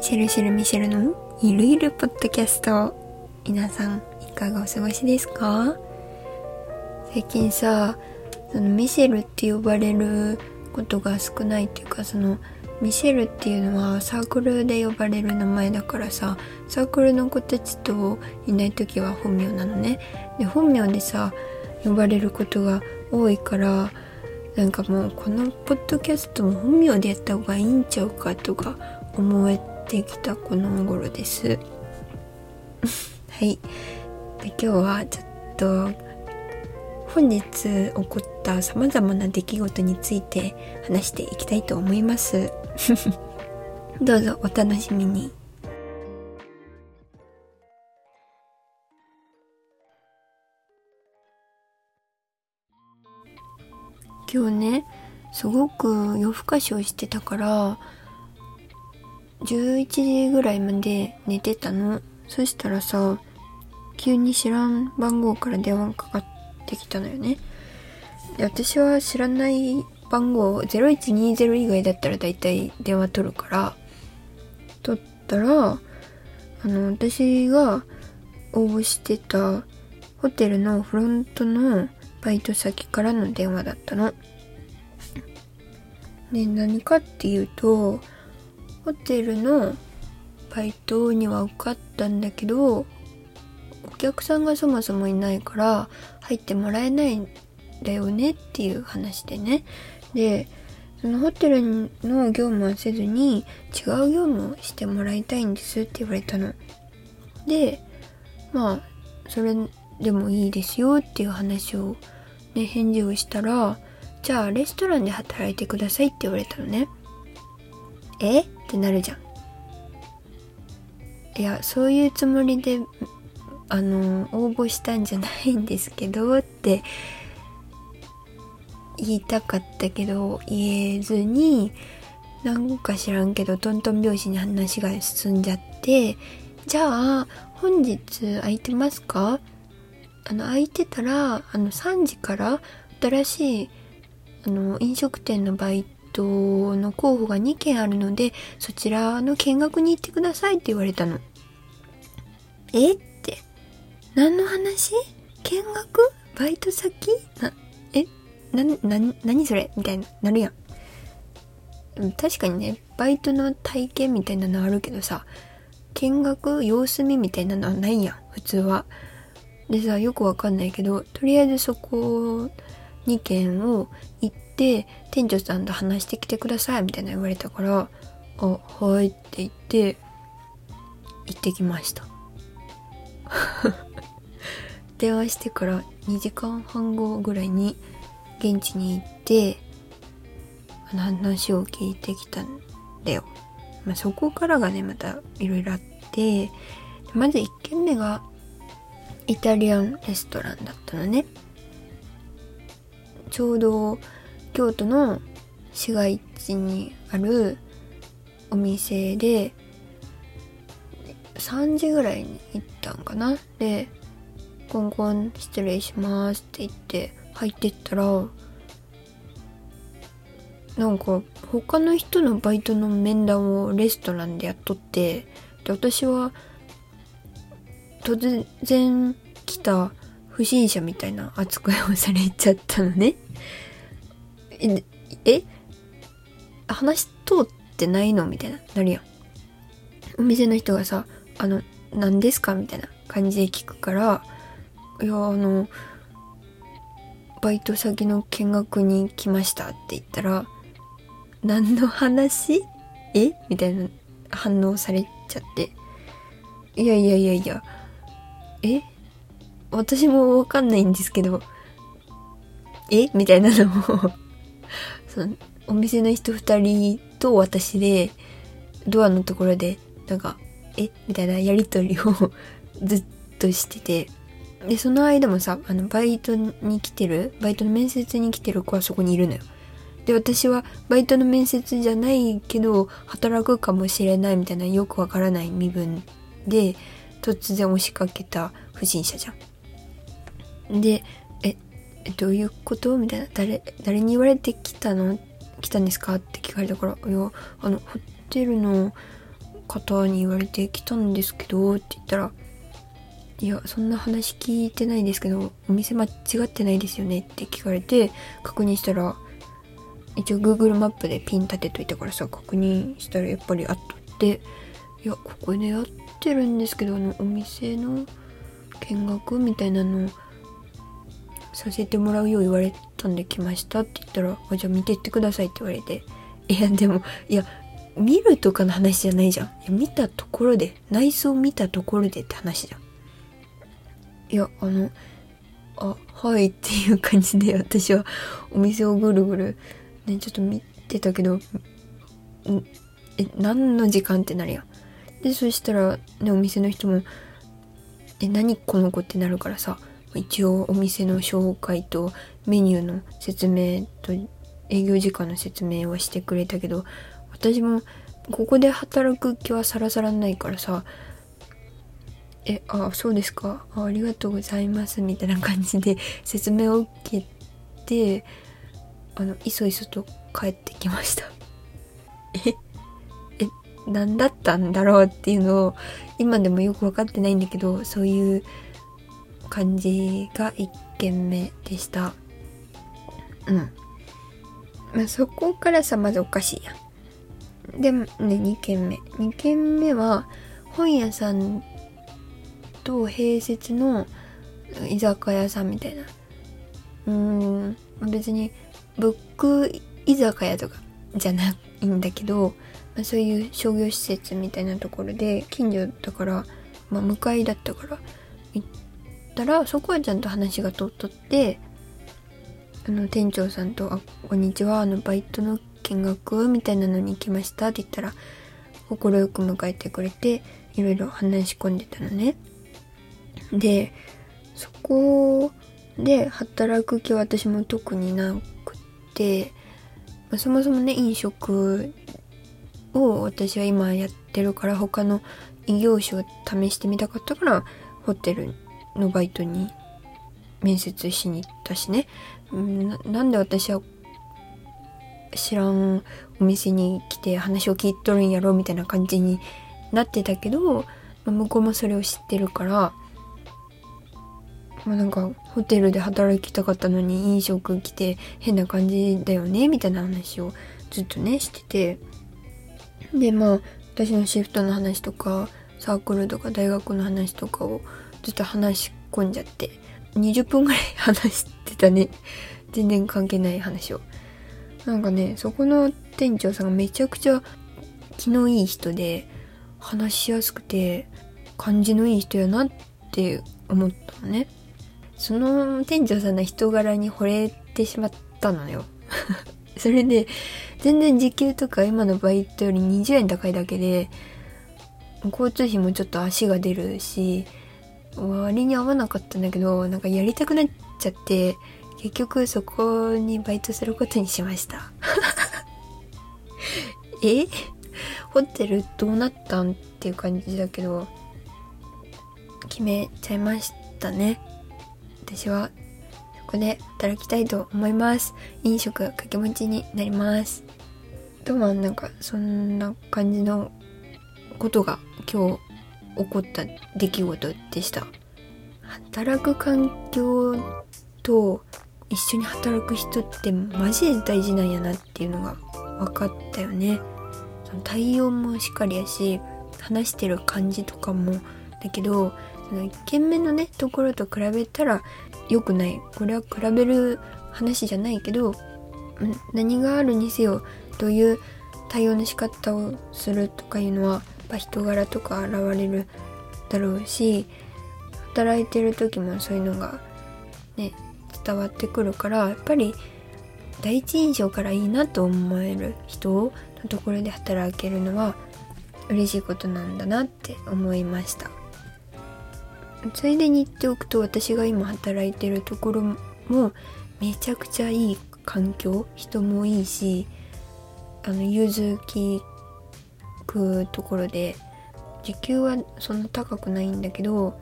シェルシェルミシェルのゆるゆるポッドキャスト。皆さんいかがお過ごしですか？最近さそのミシェルって呼ばれることが少ないっていうかそのミシェルっていうのはサークルで呼ばれる名前だからさサークルの子たちといない時は本名なのね。で本名でさ呼ばれることが多いからなんかもうこのポッドキャストも本名でやった方がいいんちゃうかとか思えてきたこの頃です。はい。で今日はちょっと本日起こった様々な出来事について話していきたいと思います。どうぞお楽しみに。今日ねすごく夜更かしをしてたから11時ぐらいまで寝てたのそしたらさ急に知らん番号から電話かかってきたのよねで私は知らない番号0120以外だったら大体電話取るから取ったらあの私が応募してたホテルのフロントのバイト先からの電話だったの。で何かっていうとホテルのバイトには受かったんだけどお客さんがそもそもいないから入ってもらえないんだよねっていう話でね。でそのホテルの業務はせずに違う業務をしてもらいたいんですって言われたの。でまあそれでもいいですよっていう話をね返事をしたらじゃあレストランで働いてくださいって言われたのね。え？ってなるじゃん。いやそういうつもりであの応募したんじゃないんですけどって言いたかったけど言えずになんか知らんけどトントン拍子に話が進んじゃってじゃあ本日空いてますか？あの空いてたらあの3時から新しいあの飲食店のバイトの候補が2件あるのでそちらの見学に行ってくださいって言われたの。えって？何の話？見学？バイト先？なえ？な、な、何それ？みたいな、なるやん。確かにね、バイトの体験みたいなのあるけどさ、見学様子見みたいなのはないやん、普通は。でさ、よくわかんないけど、とりあえずそこ2軒を行って、店長さんと話してきてくださいみたいな言われたから、あ、はいって言って、行ってきました。電話してから2時間半後ぐらいに現地に行って話を聞いてきたんだよ。まあ、そこからがねまたいろいろあってまず1軒目がイタリアンレストランだったのね。ちょうど京都の市街地にあるお店で3時ぐらいに行ったんかな？でコンコン失礼しますって言って入ってったらなんか他の人のバイトの面談をレストランでやっとってで私は突然来た不審者みたいな扱いをされちゃったのね。ええ？話通ってないの？みたいな。なるやん。お店の人がさ「あの何ですか?」みたいな感じで聞くから「いやあのバイト先の見学に来ました」って言ったら「何の話？え？みたいな反応されちゃって「いやいやいやいや。え？私もわかんないんですけど。え？みたいなのをそのお店の人2人と私でドアのところでなんかえ？みたいなやり取りを ずっとしてて。でその間もさあのバイトに来てるバイトの面接に来てる子はそこにいるのよ。で私はバイトの面接じゃないけど働くかもしれないみたいなよくわからない身分で突然押しかけた不審者じゃん。でえどういうこと？みたいな。誰誰に言われてきたの？来たんですか？って聞かれたから。いやあのホテルの方に言われて来たんですけどって言ったらいやそんな話聞いてないですけどお店間違ってないですよね？って聞かれて確認したら一応 Google マップでピン立てといたからさ確認したらやっぱりあっとって。いやここでやってるんですけどあのお店の見学みたいなのさせてもらうよう言われたんで来ましたって言ったらあじゃあ見てってくださいって言われて。いやでもいや見るとかの話じゃないじゃん。いや見たところで内装見たところでって話じゃん。いやあのあはいっていう感じで私はお店をぐるぐるねちょっと見てたけどえ何の時間ってなるやん。でそしたらねお店の人もえ何この子ってなるからさ一応お店の紹介とメニューの説明と営業時間の説明はしてくれたけど私もここで働く気はさらさらないからさえあそうですか。あありがとうございますみたいな感じで 説明を受けてあのいそいそと帰ってきました。ええ何だったんだろうっていうのを今でもよく分かってないんだけどそういう感じが1軒目でした。うん。まあそこからさまずおかしいやん。でね2軒目。2軒目は本屋さんと併設の居酒屋さんみたいな。うーん別にブック居酒屋とかじゃないんだけど、まあ、そういう商業施設みたいなところで近所だから、まあ、向かいだったから行ったらそこはちゃんと話が通っとってあの店長さんと「あこんにちはあのバイトの見学みたいなのに行きました」って言ったら快く迎えてくれていろいろ話し込んでたのね。でそこで働く気は私も特になくって、まあ、そもそもね飲食を私は今やってるから他の異業種を試してみたかったからホテルのバイトに面接しに行ったしね。ななんで私は知らんお店に来て話を聞いとるんやろみたいな感じになってたけど、ま、向こうもそれを知ってるからまあなんかホテルで働きたかったのに飲食来て変な感じだよねみたいな話をずっとねしてて。でまあ私のシフトの話とかサークルとか大学の話とかをずっと話し込んじゃって20分ぐらい話してたね。全然関係ない話を。なんかねそこの店長さんがめちゃくちゃ気のいい人で話しやすくて感じのいい人やなって思ったのね。その店長さんの人柄に惚れてしまったのよ。それで全然時給とか今のバイトより20円高いだけで交通費もちょっと足が出るし割に合わなかったんだけどなんかやりたくなっちゃって結局そこにバイトすることにしました。え？ホテルどうなったんっていう感じだけど決めちゃいましたね。私は。そこで働きたいと思います。飲食掛け持ちになります。とはなんかそんな感じのことが今日起こった出来事でした。働く環境と一緒に働く人ってマジで大事なんやなっていうのが分かったよね。その対応もしっかりやし話してる感じとかもだけどその1軒目のねところと比べたら良くない。これは比べる話じゃないけど何があるにせよどういう対応の仕方をするとかいうのはぱ人柄とか現れるだろうし働いてる時もそういうのがね伝わってくるからやっぱり第一印象からいいなと思える人のところで働けるのは嬉しいことなんだなって思いました。ついでに言っておくと私が今働いてるところもめちゃくちゃいい環境人もいいしあの融通きくところで時給はそんな高くないんだけど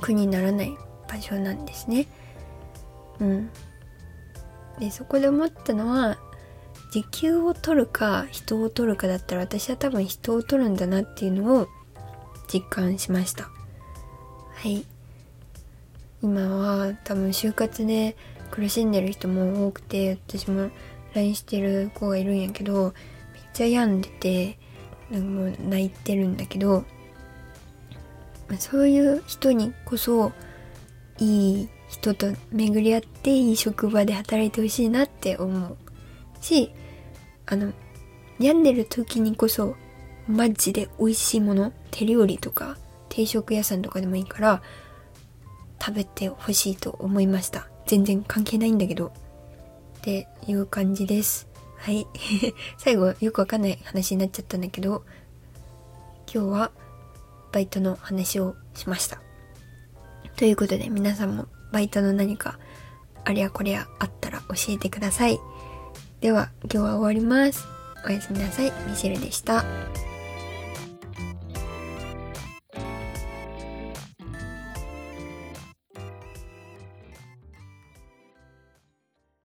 苦にならない場所なんですね。うん。でそこで思ったのは時給を取るか人を取るかだったら私は多分人を取るんだなっていうのを実感しました。はい。今は多分就活で苦しんでる人も多くて私も LINE してる子がいるんやけどちゃ病んでてなんかもう泣いてるんだけどそういう人にこそいい人と巡り合っていい職場で働いてほしいなって思うしあの病んでる時にこそマジで美味しいもの手料理とか定食屋さんとかでもいいから食べてほしいと思いました。全然関係ないんだけど。っていう感じです。はい。最後よくわかんない話になっちゃったんだけど今日はバイトの話をしました。ということで皆さんもバイトの何かありゃこれやあったら教えてください。では今日は終わります。おやすみなさい。ミシェルでした。